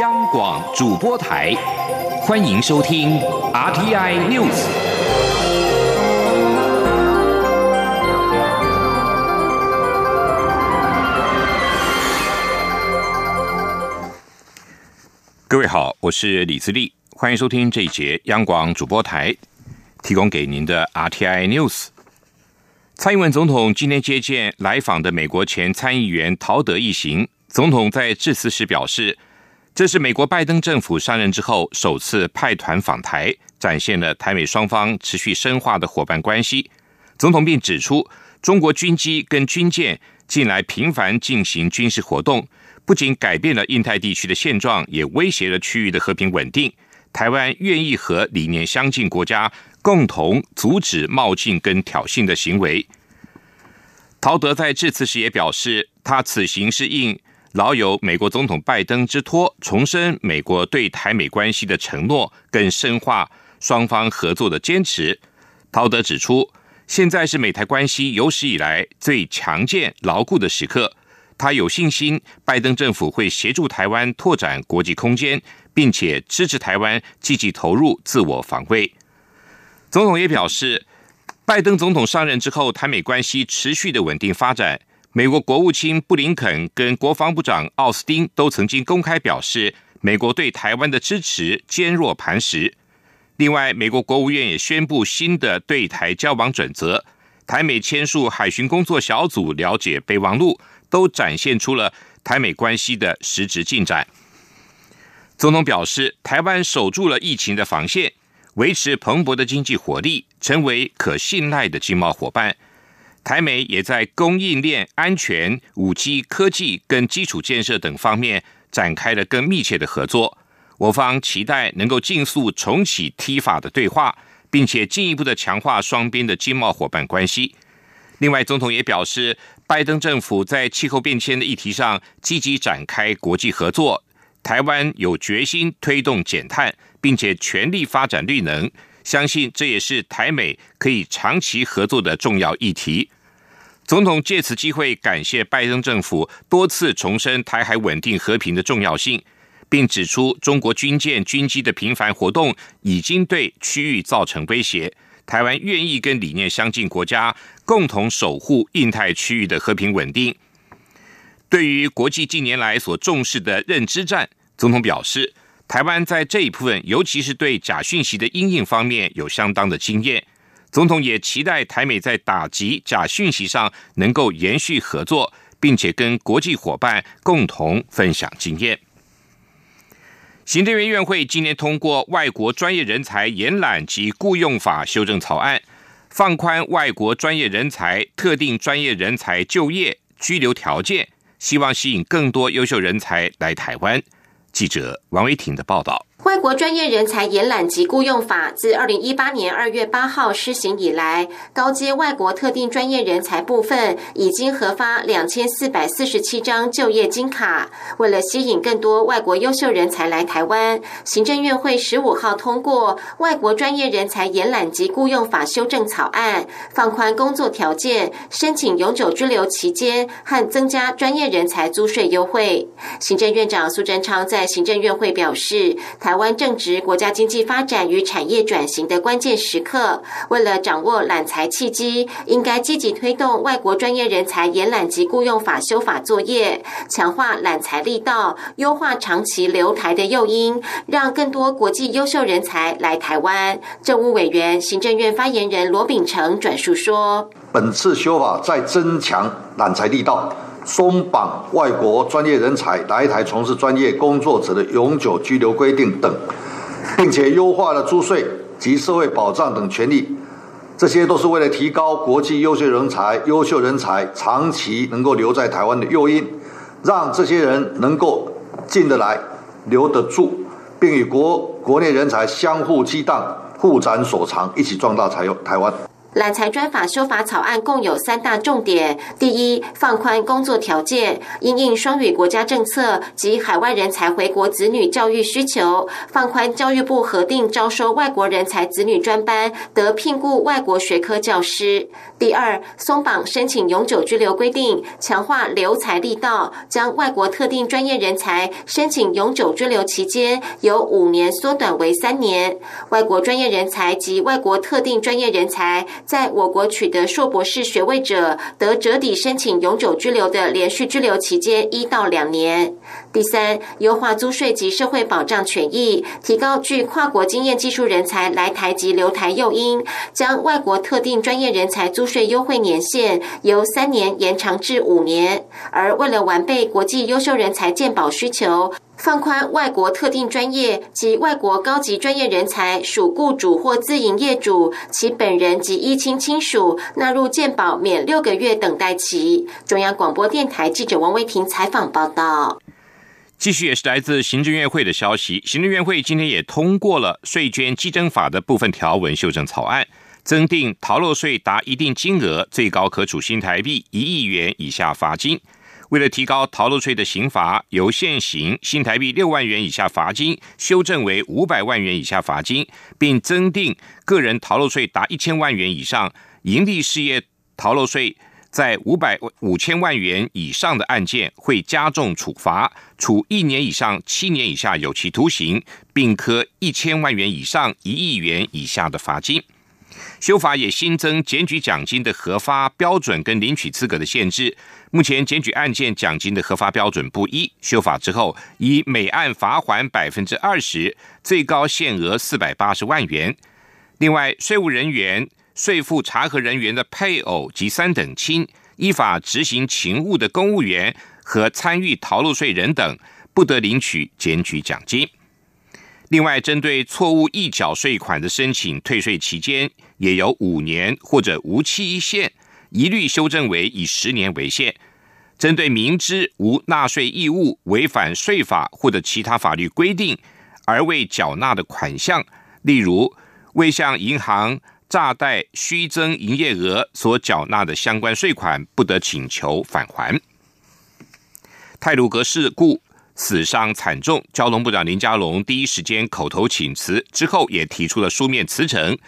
央广主播台，欢迎收听 RTI News。各位好，我是李自立，欢迎收听这一节央广主播台提供给您的 RTI News。蔡英文总统今天接见来访的美国前参议员陶德一行，总统在致辞时表示。这是美国拜登政府上任之后首次派团访台，展现了台美双方持续深化的伙伴关系。总统并指出，中国军机跟军舰近来频繁进行军事活动，不仅改变了印太地区的现状，也威胁了区域的和平稳定。台湾愿意和理念相近国家共同阻止冒进跟挑衅的行为。陶德在致辞时也表示，他此行是应。老有美国总统拜登之托，重申美国对台美关系的承诺，更深化双方合作的坚持。陶德指出，现在是美台关系有史以来最强健牢固的时刻。他有信心，拜登政府会协助台湾拓展国际空间，并且支持台湾积极投入自我防卫。总统也表示，拜登总统上任之后，台美关系持续的稳定发展。美国国务卿布林肯跟国防部长奥斯汀都曾经公开表示，美国对台湾的支持坚若磐石。另外，美国国务院也宣布新的对台交往准则，台美签署海巡工作小组了解备忘录，都展现出了台美关系的实质进展。总统表示，台湾守住了疫情的防线，维持蓬勃的经济活力，成为可信赖的经贸伙伴。台美也在供应链安全、五 G 科技跟基础建设等方面展开了更密切的合作。我方期待能够尽速重启 T 法的对话，并且进一步的强化双边的经贸伙伴关系。另外，总统也表示，拜登政府在气候变迁的议题上积极展开国际合作，台湾有决心推动减碳，并且全力发展绿能。相信这也是台美可以长期合作的重要议题。总统借此机会感谢拜登政府多次重申台海稳定和平的重要性，并指出中国军舰、军机的频繁活动已经对区域造成威胁。台湾愿意跟理念相近国家共同守护印太区域的和平稳定。对于国际近年来所重视的认知战，总统表示。台湾在这一部分，尤其是对假讯息的应应方面，有相当的经验。总统也期待台美在打击假讯息上能够延续合作，并且跟国际伙伴共同分享经验。行政院院会今年通过《外国专业人才延揽及雇用法》修正草案，放宽外国专业人才、特定专业人才就业居留条件，希望吸引更多优秀人才来台湾。记者王维挺的报道。外国专业人才延揽及雇用法自二零一八年二月八号施行以来，高阶外国特定专业人才部分已经核发两千四百四十七张就业金卡。为了吸引更多外国优秀人才来台湾，行政院会十五号通过《外国专业人才延揽及雇用法》修正草案，放宽工作条件、申请永久居留期间和增加专业人才租税优惠。行政院长苏贞昌在行政院会表示，台。台湾正值国家经济发展与产业转型的关键时刻，为了掌握揽才契机，应该积极推动外国专业人才延揽及雇用法修法作业，强化揽才力道，优化长期留台的诱因，让更多国际优秀人才来台湾。政务委员、行政院发言人罗秉成转述说：“本次修法在增强揽才力道。”松绑外国专业人才来台从事专业工作者的永久居留规定等，并且优化了租税及社会保障等权利，这些都是为了提高国际优秀人才、优秀人才长期能够留在台湾的诱因，让这些人能够进得来、留得住，并与国国内人才相互激荡、互展所长，一起壮大台台湾。揽才专法修法草案共有三大重点：第一，放宽工作条件，因应双语国家政策及海外人才回国子女教育需求，放宽教育部核定招收外国人才子女专班得聘雇外国学科教师；第二，松绑申请永久居留规定，强化留才力道，将外国特定专业人才申请永久居留期间由五年缩短为三年，外国专业人才及外国特定专业人才。在我国取得硕博士学位者，得折抵申请永久居留的连续居留期间一到两年。第三，优化租税及社会保障权益，提高具跨国经验技术人才来台及留台诱因，将外国特定专业人才租税优惠年限由三年延长至五年。而为了完备国际优秀人才鉴保需求。放宽外国特定专业及外国高级专业人才属雇主或自营业主，其本人及一亲亲属纳入健保免六个月等待期。中央广播电台记者王维婷采访报道。继续也是来自行政院会的消息，行政院会今天也通过了税捐稽征法的部分条文修正草案，增订逃漏税达一定金额，最高可处新台币一亿元以下罚金。为了提高逃漏税的刑罚，由现行新台币六万元以下罚金修正为五百万元以下罚金，并增订个人逃漏税达一千万元以上、盈利事业逃漏税在五百五千万元以上的案件，会加重处罚，处一年以上七年以下有期徒刑，并科一千万元以上一亿元以下的罚金。修法也新增检举奖金的核发标准跟领取资格的限制。目前检举案件奖金的核发标准不一，修法之后，以每案罚还百分之二十，最高限额四百八十万元。另外，税务人员、税负查核人员的配偶及三等亲，依法执行勤务的公务员和参与逃漏税人等，不得领取检举奖金。另外，针对错误预缴税款的申请退税期间，也有五年或者无期限，一律修正为以十年为限。针对明知无纳税义务、违反税法或者其他法律规定而未缴纳的款项，例如未向银行诈贷虚增营业额所缴纳的相关税款，不得请求返还。泰鲁格事故。死伤惨重，交通部长林佳龙第一时间口头请辞，之后也提出了书面辞呈。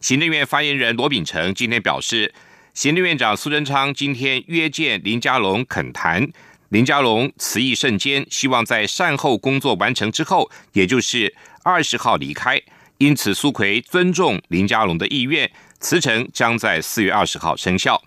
行政院发言人罗秉成今天表示，行政院长苏贞昌今天约见林佳龙恳谈，林佳龙辞意甚坚，希望在善后工作完成之后，也就是二十号离开。因此，苏奎尊重林佳龙的意愿，辞呈将在四月二十号生效。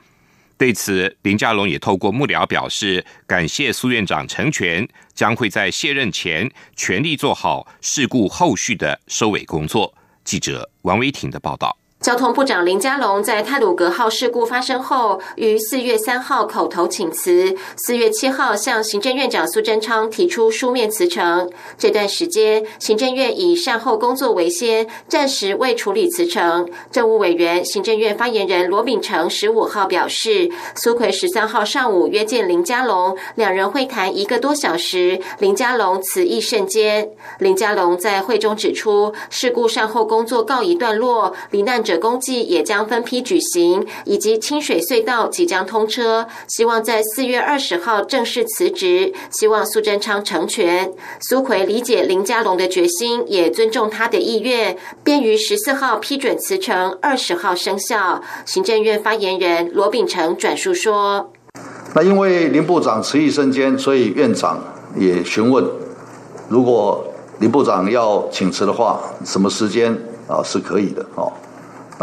对此，林佳龙也透过幕僚表示，感谢苏院长成全，将会在卸任前全力做好事故后续的收尾工作。记者王维婷的报道。交通部长林佳龙在泰鲁格号事故发生后，于四月三号口头请辞，四月七号向行政院长苏贞昌提出书面辞呈。这段时间，行政院以善后工作为先，暂时未处理辞呈。政务委员、行政院发言人罗秉成十五号表示，苏奎十三号上午约见林佳龙，两人会谈一个多小时，林佳龙辞意甚坚。林佳龙在会中指出，事故善后工作告一段落，罹难者。公祭也将分批举行，以及清水隧道即将通车，希望在四月二十号正式辞职。希望苏贞昌成全。苏奎理解林佳龙的决心，也尊重他的意愿，便于十四号批准辞呈，二十号生效。行政院发言人罗秉成转述说：“那因为林部长辞意甚坚，所以院长也询问，如果林部长要请辞的话，什么时间啊是可以的？哦。”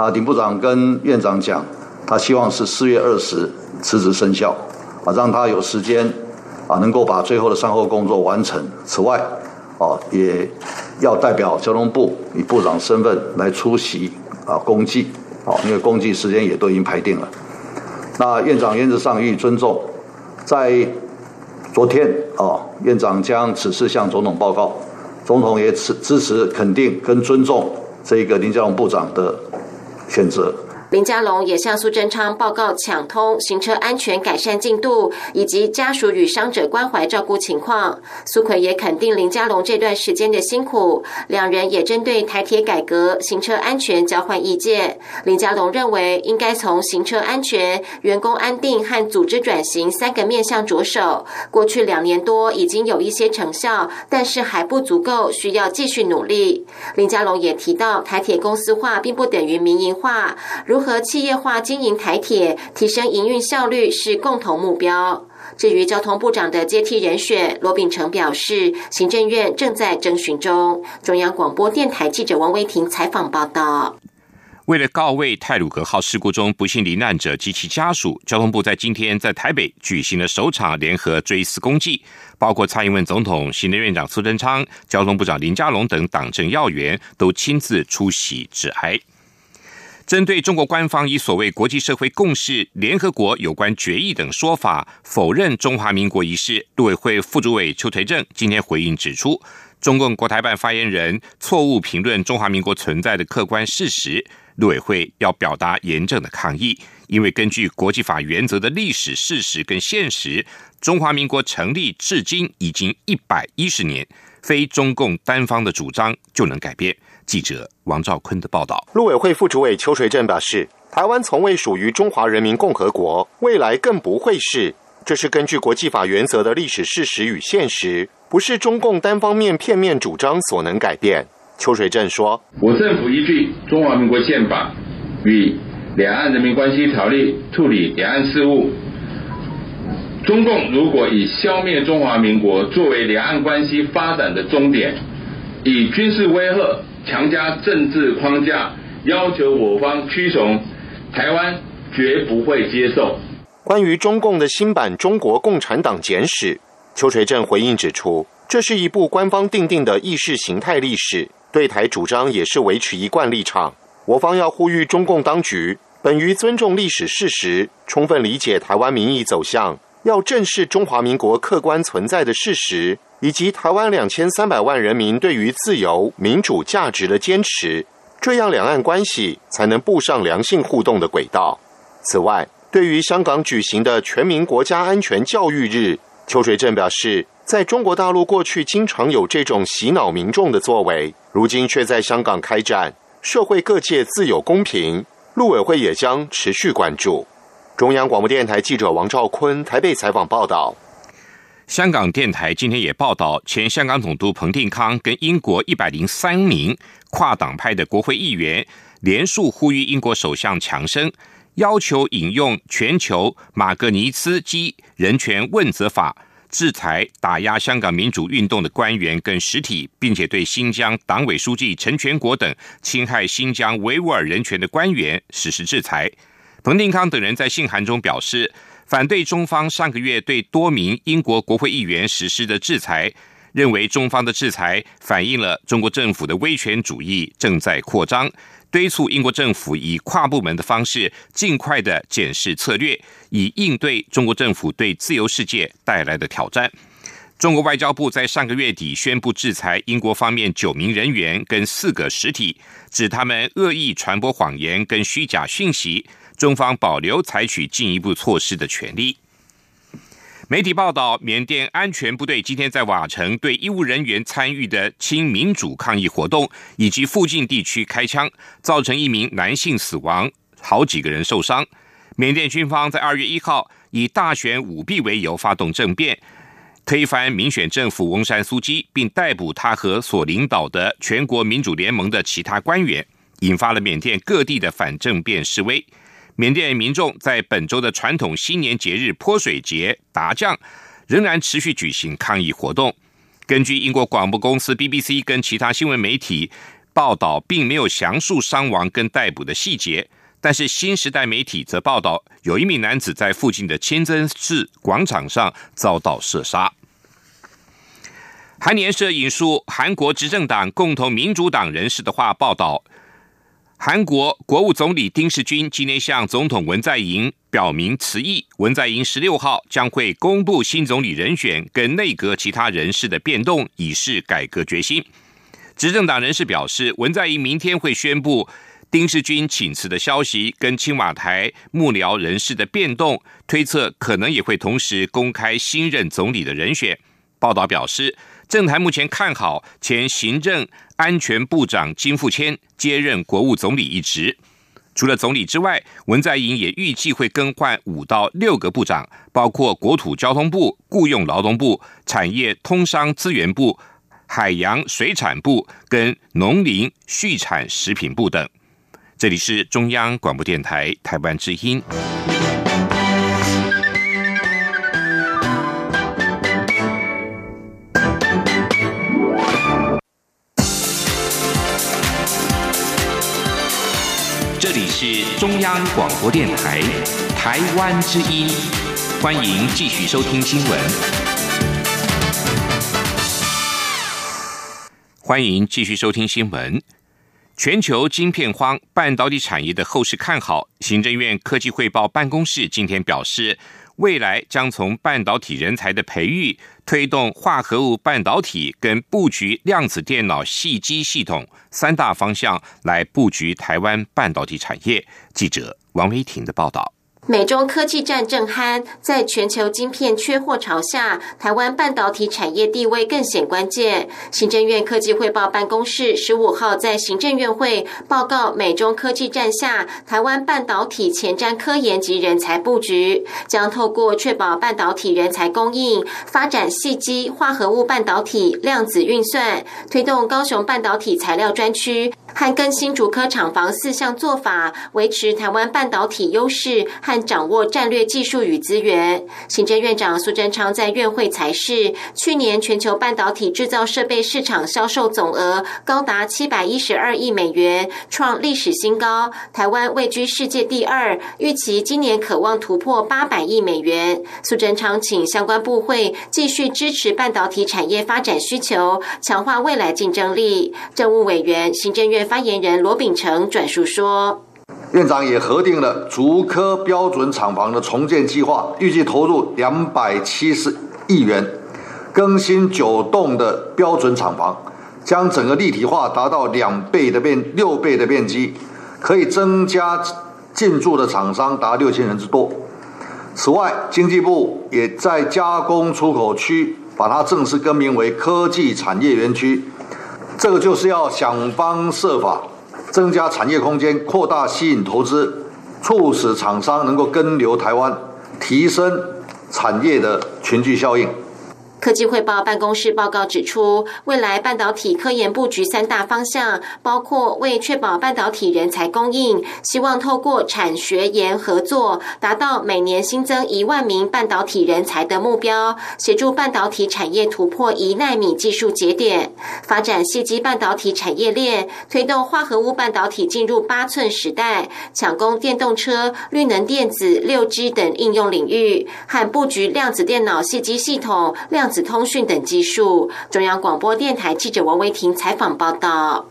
那林部长跟院长讲，他希望是四月二十辞职生效，啊，让他有时间啊，能够把最后的善后工作完成。此外，啊，也要代表交通部以部长身份来出席啊公祭，啊，因为公祭时间也都已经排定了。那院长原则上予以尊重，在昨天啊，院长将此事向总统报告，总统也支支持肯定跟尊重这个林佳龙部长的。选择林佳龙也向苏贞昌报告抢通行车安全改善进度，以及家属与伤者关怀照顾情况。苏奎也肯定林佳龙这段时间的辛苦，两人也针对台铁改革、行车安全交换意见。林佳龙认为，应该从行车安全、员工安定和组织转型三个面向着手。过去两年多已经有一些成效，但是还不足够，需要继续努力。林佳龙也提到，台铁公司化并不等于民营化，如和企业化经营台铁，提升营运效率是共同目标。至于交通部长的接替人选，罗秉成表示，行政院正在征询中。中央广播电台记者王威婷采访报道。为了告慰泰鲁格号事故中不幸罹难者及其家属，交通部在今天在台北举行了首场联合追思公祭，包括蔡英文总统、行政院长苏贞昌、交通部长林佳龙等党政要员都亲自出席致哀。针对中国官方以所谓国际社会共识、联合国有关决议等说法否认中华民国一事，陆委会副主委邱垂正今天回应指出，中共国台办发言人错误评论中华民国存在的客观事实，陆委会要表达严正的抗议。因为根据国际法原则的历史事实跟现实，中华民国成立至今已经一百一十年，非中共单方的主张就能改变。记者王兆坤的报道。陆委会副主委邱垂正表示，台湾从未属于中华人民共和国，未来更不会是。这是根据国际法原则的历史事实与现实，不是中共单方面片面主张所能改变。邱水正说：“我政府依据中华民国宪法与两岸人民关系条例处理两岸事务。中共如果以消灭中华民国作为两岸关系发展的终点，以军事威吓。”强加政治框架，要求我方屈从，台湾绝不会接受。关于中共的新版《中国共产党简史》，邱垂正回应指出，这是一部官方定定的意识形态历史，对台主张也是维持一贯立场。我方要呼吁中共当局，本于尊重历史事实，充分理解台湾民意走向，要正视中华民国客观存在的事实。以及台湾两千三百万人民对于自由民主价值的坚持，这样两岸关系才能步上良性互动的轨道。此外，对于香港举行的全民国家安全教育日，邱水正表示，在中国大陆过去经常有这种洗脑民众的作为，如今却在香港开展，社会各界自有公平。陆委会也将持续关注。中央广播电台记者王兆坤台北采访报道。香港电台今天也报道，前香港总督彭定康跟英国一百零三名跨党派的国会议员联署呼吁英国首相强生，要求引用全球马格尼茨基人权问责法，制裁打压香港民主运动的官员跟实体，并且对新疆党委书记陈全国等侵害新疆维吾尔人权的官员实施制裁。彭定康等人在信函中表示。反对中方上个月对多名英国国会议员实施的制裁，认为中方的制裁反映了中国政府的威权主义正在扩张，敦促英国政府以跨部门的方式尽快的检视策略，以应对中国政府对自由世界带来的挑战。中国外交部在上个月底宣布制裁英国方面九名人员跟四个实体，指他们恶意传播谎言跟虚假讯息。中方保留采取进一步措施的权利。媒体报道，缅甸安全部队今天在瓦城对医务人员参与的亲民主抗议活动以及附近地区开枪，造成一名男性死亡，好几个人受伤。缅甸军方在二月一号以大选舞弊为由发动政变，推翻民选政府翁山苏基，并逮捕他和所领导的全国民主联盟的其他官员，引发了缅甸各地的反政变示威。缅甸民众在本周的传统新年节日泼水节达将，仍然持续举行抗议活动。根据英国广播公司 BBC 跟其他新闻媒体报道，并没有详述伤亡跟逮捕的细节。但是新时代媒体则报道，有一名男子在附近的清真寺广场上遭到射杀。韩联社引述韩国执政党共同民主党人士的话报道。韩国国务总理丁世军今天向总统文在寅表明辞意，文在寅十六号将会公布新总理人选跟内阁其他人事的变动，以示改革决心。执政党人士表示，文在寅明天会宣布丁世军请辞的消息跟青瓦台幕僚人士的变动，推测可能也会同时公开新任总理的人选。报道表示，政坛目前看好前行政安全部长金富谦接任国务总理一职。除了总理之外，文在寅也预计会更换五到六个部长，包括国土交通部、雇佣劳动部、产业通商资源部、海洋水产部跟农林畜产食品部等。这里是中央广播电台台湾之音。中央广播电台台湾之音，欢迎继续收听新闻。欢迎继续收听新闻。全球晶片荒，半导体产业的后市看好。行政院科技汇报办公室今天表示，未来将从半导体人才的培育、推动化合物半导体跟布局量子电脑细机系统三大方向来布局台湾半导体产业。记者王维婷的报道。美中科技战正酣，在全球晶片缺货潮下，台湾半导体产业地位更显关键。行政院科技汇报办公室十五号在行政院会报告，美中科技战下，台湾半导体前瞻科研及人才布局，将透过确保半导体人才供应，发展细基化合物半导体、量子运算，推动高雄半导体材料专区。和更新竹科厂房四项做法，维持台湾半导体优势和掌握战略技术与资源。行政院长苏贞昌在院会才是，去年全球半导体制造设备市场销售总额高达七百一十二亿美元，创历史新高。台湾位居世界第二，预期今年渴望突破八百亿美元。苏贞昌请相关部会继续支持半导体产业发展需求，强化未来竞争力。政务委员、行政院。发言人罗秉成转述说：“院长也核定了竹科标准厂房的重建计划，预计投入两百七十亿元，更新九栋的标准厂房，将整个立体化达到两倍的面六倍的面积，可以增加进驻的厂商达六千人之多。此外，经济部也在加工出口区把它正式更名为科技产业园区。”这个就是要想方设法增加产业空间，扩大吸引投资，促使厂商能够跟留台湾，提升产业的群聚效应。科技汇报办公室报告指出，未来半导体科研布局三大方向，包括为确保半导体人才供应，希望透过产学研合作，达到每年新增一万名半导体人才的目标，协助半导体产业突破一纳米技术节点，发展细基半导体产业链，推动化合物半导体进入八寸时代，抢攻电动车、绿能电子、六 G 等应用领域，和布局量子电脑细基系统量。子通讯等技术。中央广播电台记者王维婷采访报道。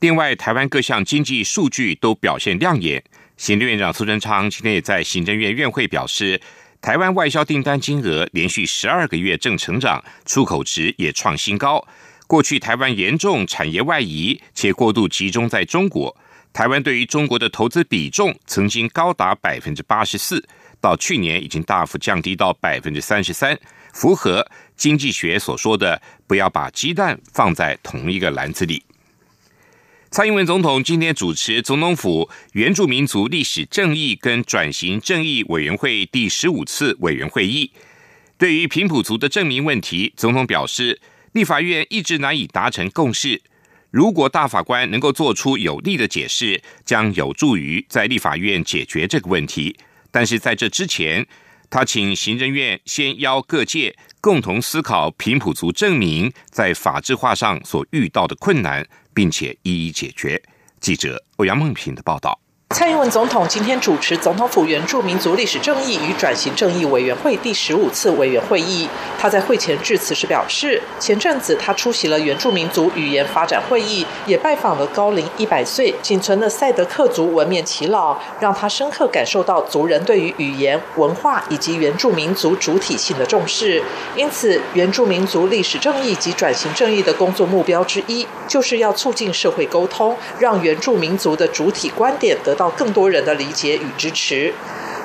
另外，台湾各项经济数据都表现亮眼。行政院长苏贞昌今天也在行政院院会表示，台湾外销订单金额连续十二个月正成长，出口值也创新高。过去台湾严重产业外移，且过度集中在中国。台湾对于中国的投资比重曾经高达百分之八十四，到去年已经大幅降低到百分之三十三。符合经济学所说的“不要把鸡蛋放在同一个篮子里”。蔡英文总统今天主持总统府原住民族历史正义跟转型正义委员会第十五次委员会议。对于平埔族的证明问题，总统表示，立法院一直难以达成共识。如果大法官能够做出有力的解释，将有助于在立法院解决这个问题。但是在这之前，他请行政院先邀各界共同思考平埔族证明在法制化上所遇到的困难，并且一一解决。记者欧阳梦平的报道。蔡英文总统今天主持总统府原住民族历史正义与转型正义委员会第十五次委员会议。他在会前致辞时表示，前阵子他出席了原住民族语言发展会议，也拜访了高龄一百岁仅存的赛德克族文面耆老，让他深刻感受到族人对于语言、文化以及原住民族主体性的重视。因此，原住民族历史正义及转型正义的工作目标之一，就是要促进社会沟通，让原住民族的主体观点得。到更多人的理解与支持。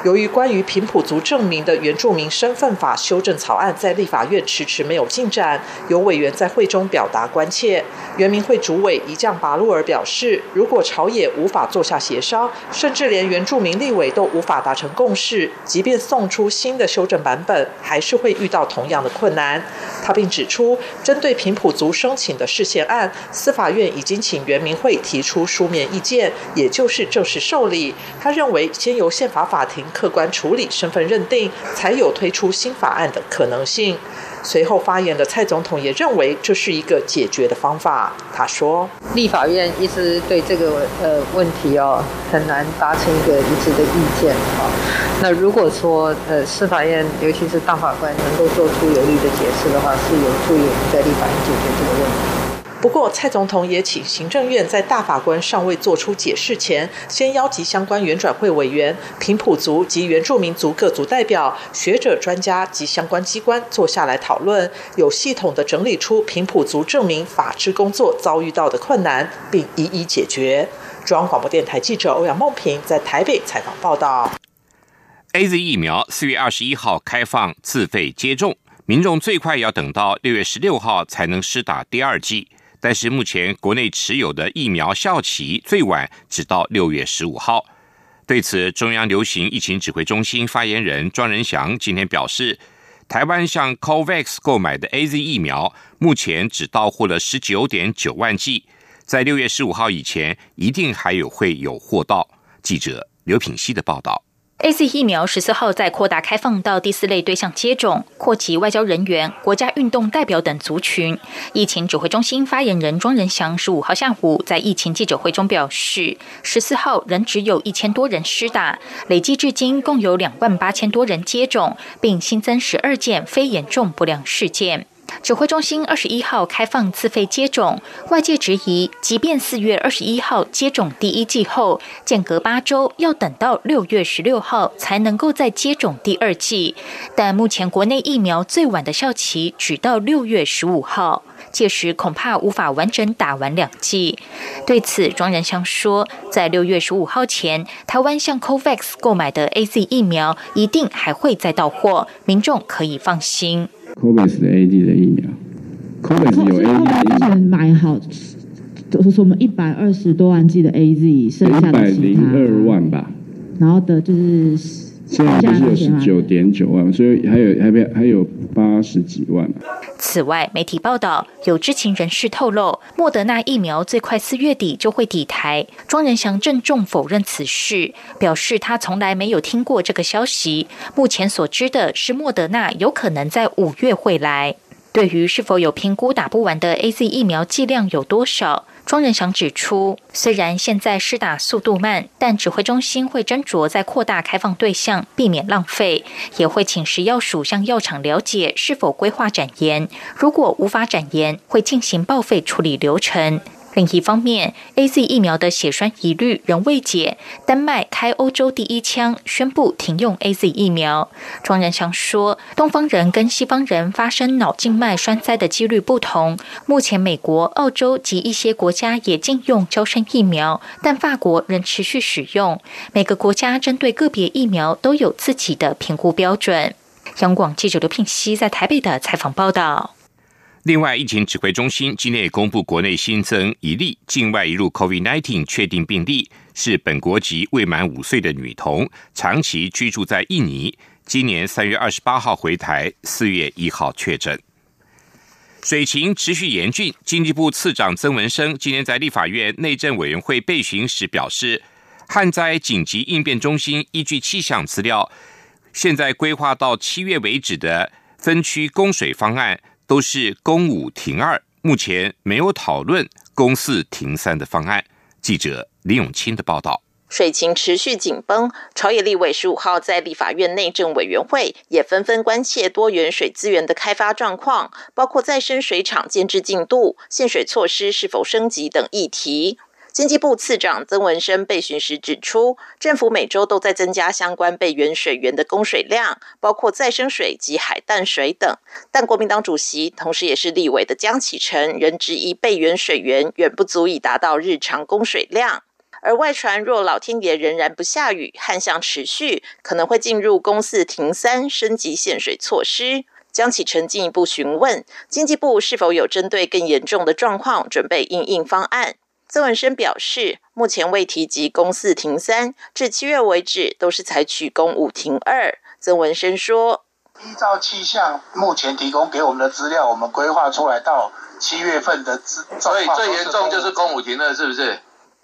由于关于平埔族证明的原住民身份法修正草案在立法院迟迟没有进展，有委员在会中表达关切。原民会主委一将拔路尔表示，如果朝野无法坐下协商，甚至连原住民立委都无法达成共识，即便送出新的修正版本，还是会遇到同样的困难。他并指出，针对平埔族申请的事宪案，司法院已经请原民会提出书面意见，也就是正式受理。他认为，先由宪法法庭。客观处理身份认定，才有推出新法案的可能性。随后发言的蔡总统也认为这是一个解决的方法。他说：“立法院一直对这个呃问题哦很难达成一个一致的意见啊。那如果说呃司法院尤其是大法官能够做出有力的解释的话，是有助于我们在立法院解决这个问题。”不过，蔡总统也请行政院在大法官尚未做出解释前，先邀集相关原转会委员、平埔族及原住民族各族代表、学者、专家及相关机关坐下来讨论，有系统的整理出平埔族证明法制工作遭遇到的困难，并一一解决。中央广播电台记者欧阳梦平在台北采访报道。A Z 疫苗四月二十一号开放自费接种，民众最快要等到六月十六号才能施打第二剂。但是目前国内持有的疫苗效期最晚只到六月十五号。对此，中央流行疫情指挥中心发言人庄仁祥今天表示，台湾向 COVAX 购买的 A Z 疫苗目前只到货了十九点九万剂，在六月十五号以前一定还有会有货到。记者刘品希的报道。A C 疫苗十四号再扩大开放到第四类对象接种，扩及外交人员、国家运动代表等族群。疫情指挥中心发言人庄仁祥十五号下午在疫情记者会中表示，十四号仍只有一千多人施打，累计至今共有两万八千多人接种，并新增十二件非严重不良事件。指挥中心二十一号开放自费接种，外界质疑，即便四月二十一号接种第一剂后，间隔八周要等到六月十六号才能够再接种第二剂，但目前国内疫苗最晚的效期只到六月十五号，届时恐怕无法完整打完两剂。对此，庄仁祥说，在六月十五号前，台湾向 COVAX 购买的 A Z 疫苗一定还会再到货，民众可以放心。COVAX 的 A D 的疫苗，COVAX 有 A D 之前买好，就是我们一百二十多万剂的 A Z，剩下的其他二万吧。然后的就是现在不是有十九点九万，所以还有还没还有八十几万。此外，媒体报道有知情人士透露，莫德纳疫苗最快四月底就会抵台。庄仁祥郑重否认此事，表示他从来没有听过这个消息。目前所知的是，莫德纳有可能在五月会来。对于是否有评估打不完的 A Z 疫苗剂量有多少？庄仁祥指出，虽然现在施打速度慢，但指挥中心会斟酌再扩大开放对象，避免浪费，也会请食药署向药厂了解是否规划展延。如果无法展延，会进行报废处理流程。另一方面，A Z 疫苗的血栓疑虑仍未解。丹麦开欧洲第一枪，宣布停用 A Z 疫苗。庄仁祥说，东方人跟西方人发生脑静脉栓塞的几率不同。目前，美国、澳洲及一些国家也禁用胶生疫苗，但法国仍持续使用。每个国家针对个别疫苗都有自己的评估标准。央广记者刘聘熙在台北的采访报道。另外，疫情指挥中心今天也公布，国内新增一例境外一入 COVID-19 确定病例，是本国籍未满五岁的女童，长期居住在印尼，今年三月二十八号回台，四月一号确诊。水情持续严峻，经济部次长曾文生今天在立法院内政委员会备询时表示，旱灾紧急应变中心依据气象资料，现在规划到七月为止的分区供水方案。都是公五停二，目前没有讨论公四停三的方案。记者李永清的报道。水情持续紧绷，朝野立委十五号在立法院内政委员会也纷纷关切多元水资源的开发状况，包括再生水厂建制进度、限水措施是否升级等议题。经济部次长曾文生被询时指出，政府每周都在增加相关备源水源的供水量，包括再生水及海淡水等。但国民党主席同时也是立委的江启臣仍质疑备源水源远不足以达到日常供水量。而外传若老天爷仍然不下雨，旱象持续，可能会进入公四停三升级限水措施。江启臣进一步询问经济部是否有针对更严重的状况准备应应方案。曾文生表示，目前未提及公四停三，至七月为止都是采取公五停二。曾文生说：“依照气象目前提供给我们的资料，我们规划出来到七月份的资，所以最严重就是公五停二，是不是？”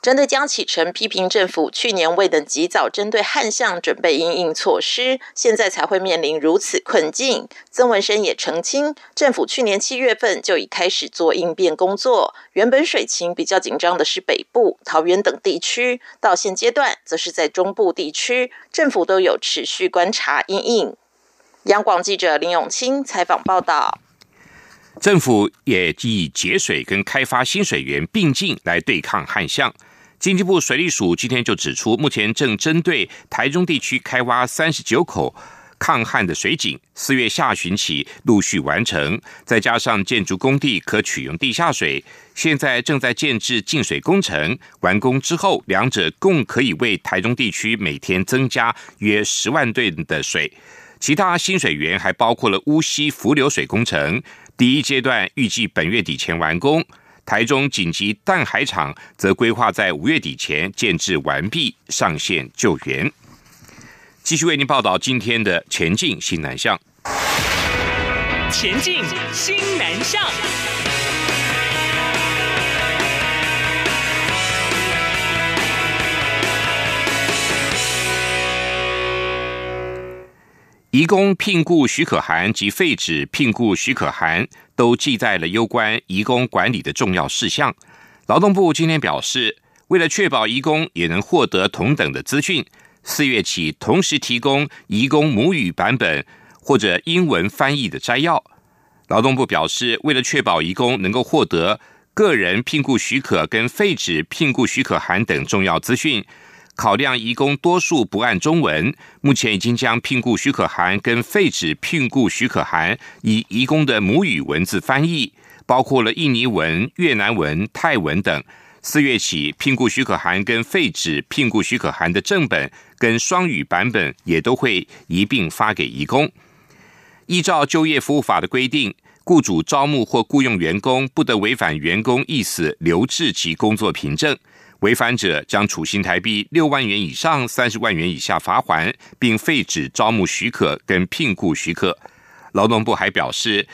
针对江启臣批评政府去年未能及早针对旱象准备应应措施，现在才会面临如此困境。曾文生也澄清，政府去年七月份就已开始做应变工作。原本水情比较紧张的是北部、桃园等地区，到现阶段则是在中部地区，政府都有持续观察应应。央广记者林永清采访报道。政府也以节水跟开发新水源并进来对抗旱象。经济部水利署今天就指出，目前正针对台中地区开挖三十九口抗旱的水井，四月下旬起陆续完成，再加上建筑工地可取用地下水，现在正在建制净水工程。完工之后，两者共可以为台中地区每天增加约十万吨的水。其他新水源还包括了乌溪浮流水工程，第一阶段预计本月底前完工。台中紧急淡海厂则规划在五月底前建制完毕，上线救援。继续为您报道今天的前进新南向。前进新南向。移工聘雇许可函及废止聘雇许可函都记载了有关移工管理的重要事项。劳动部今天表示，为了确保移工也能获得同等的资讯，四月起同时提供移工母语版本或者英文翻译的摘要。劳动部表示，为了确保移工能够获得个人聘雇许可跟废止聘雇许可函等重要资讯。考量移工多数不按中文，目前已经将聘雇许可函跟废止聘雇许可函以移工的母语文字翻译，包括了印尼文、越南文、泰文等。四月起，聘雇许可函跟废止聘雇许可函的正本跟双语版本也都会一并发给移工。依照就业服务法的规定，雇主招募或雇佣员工不得违反员工意思留置其工作凭证。违反者将处新台币六万元以上三十万元以下罚款，并废止招募许可跟聘雇许可。劳动部还表示，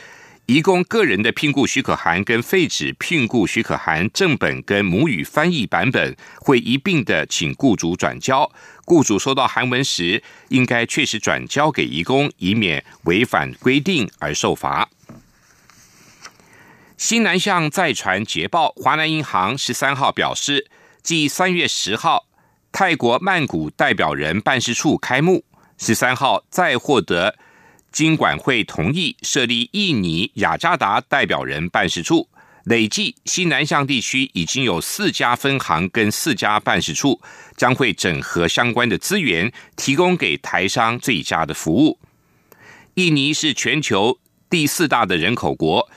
移工个人的聘雇许可函跟废止聘雇许可函正本跟母语翻译版本会一并的请雇主转交。雇主收到函文时，应该确实转交给移工，以免违反规定而受罚。新南向再传捷报，华南银行十三号表示。继三月十号泰国曼谷代表人办事处开幕，十三号再获得经管会同意设立印尼雅加达代表人办事处，累计西南向地区已经有四家分行跟四家办事处，将会整合相关的资源，提供给台商最佳的服务。印尼是全球第四大的人口国，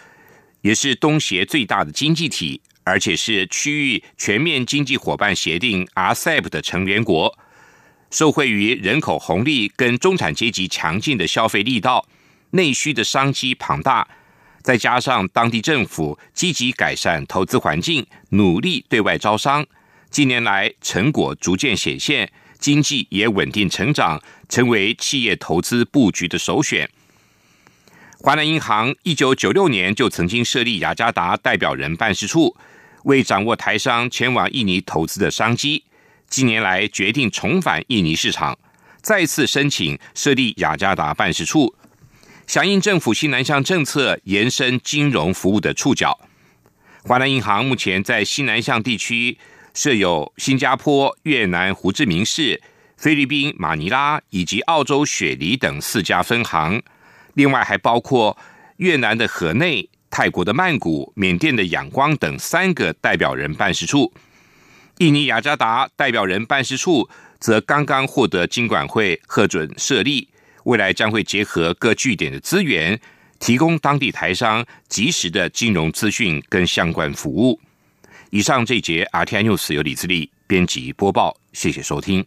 也是东协最大的经济体。而且是区域全面经济伙伴协定 （RCEP） 的成员国，受惠于人口红利跟中产阶级强劲的消费力道，内需的商机庞大，再加上当地政府积极改善投资环境，努力对外招商，近年来成果逐渐显现，经济也稳定成长，成为企业投资布局的首选。华南银行一九九六年就曾经设立雅加达代表人办事处。为掌握台商前往印尼投资的商机，近年来决定重返印尼市场，再次申请设立雅加达办事处，响应政府西南向政策延伸金融服务的触角。华南银行目前在西南向地区设有新加坡、越南胡志明市、菲律宾马尼拉以及澳洲雪梨等四家分行，另外还包括越南的河内、泰国的曼谷、缅甸的仰光等三个代表人办事处。印尼雅加达代表人办事处则刚刚获得金管会核准设立，未来将会结合各据点的资源，提供当地台商及时的金融资讯跟相关服务。以上这节 RTI News 由李自力编辑播报，谢谢收听。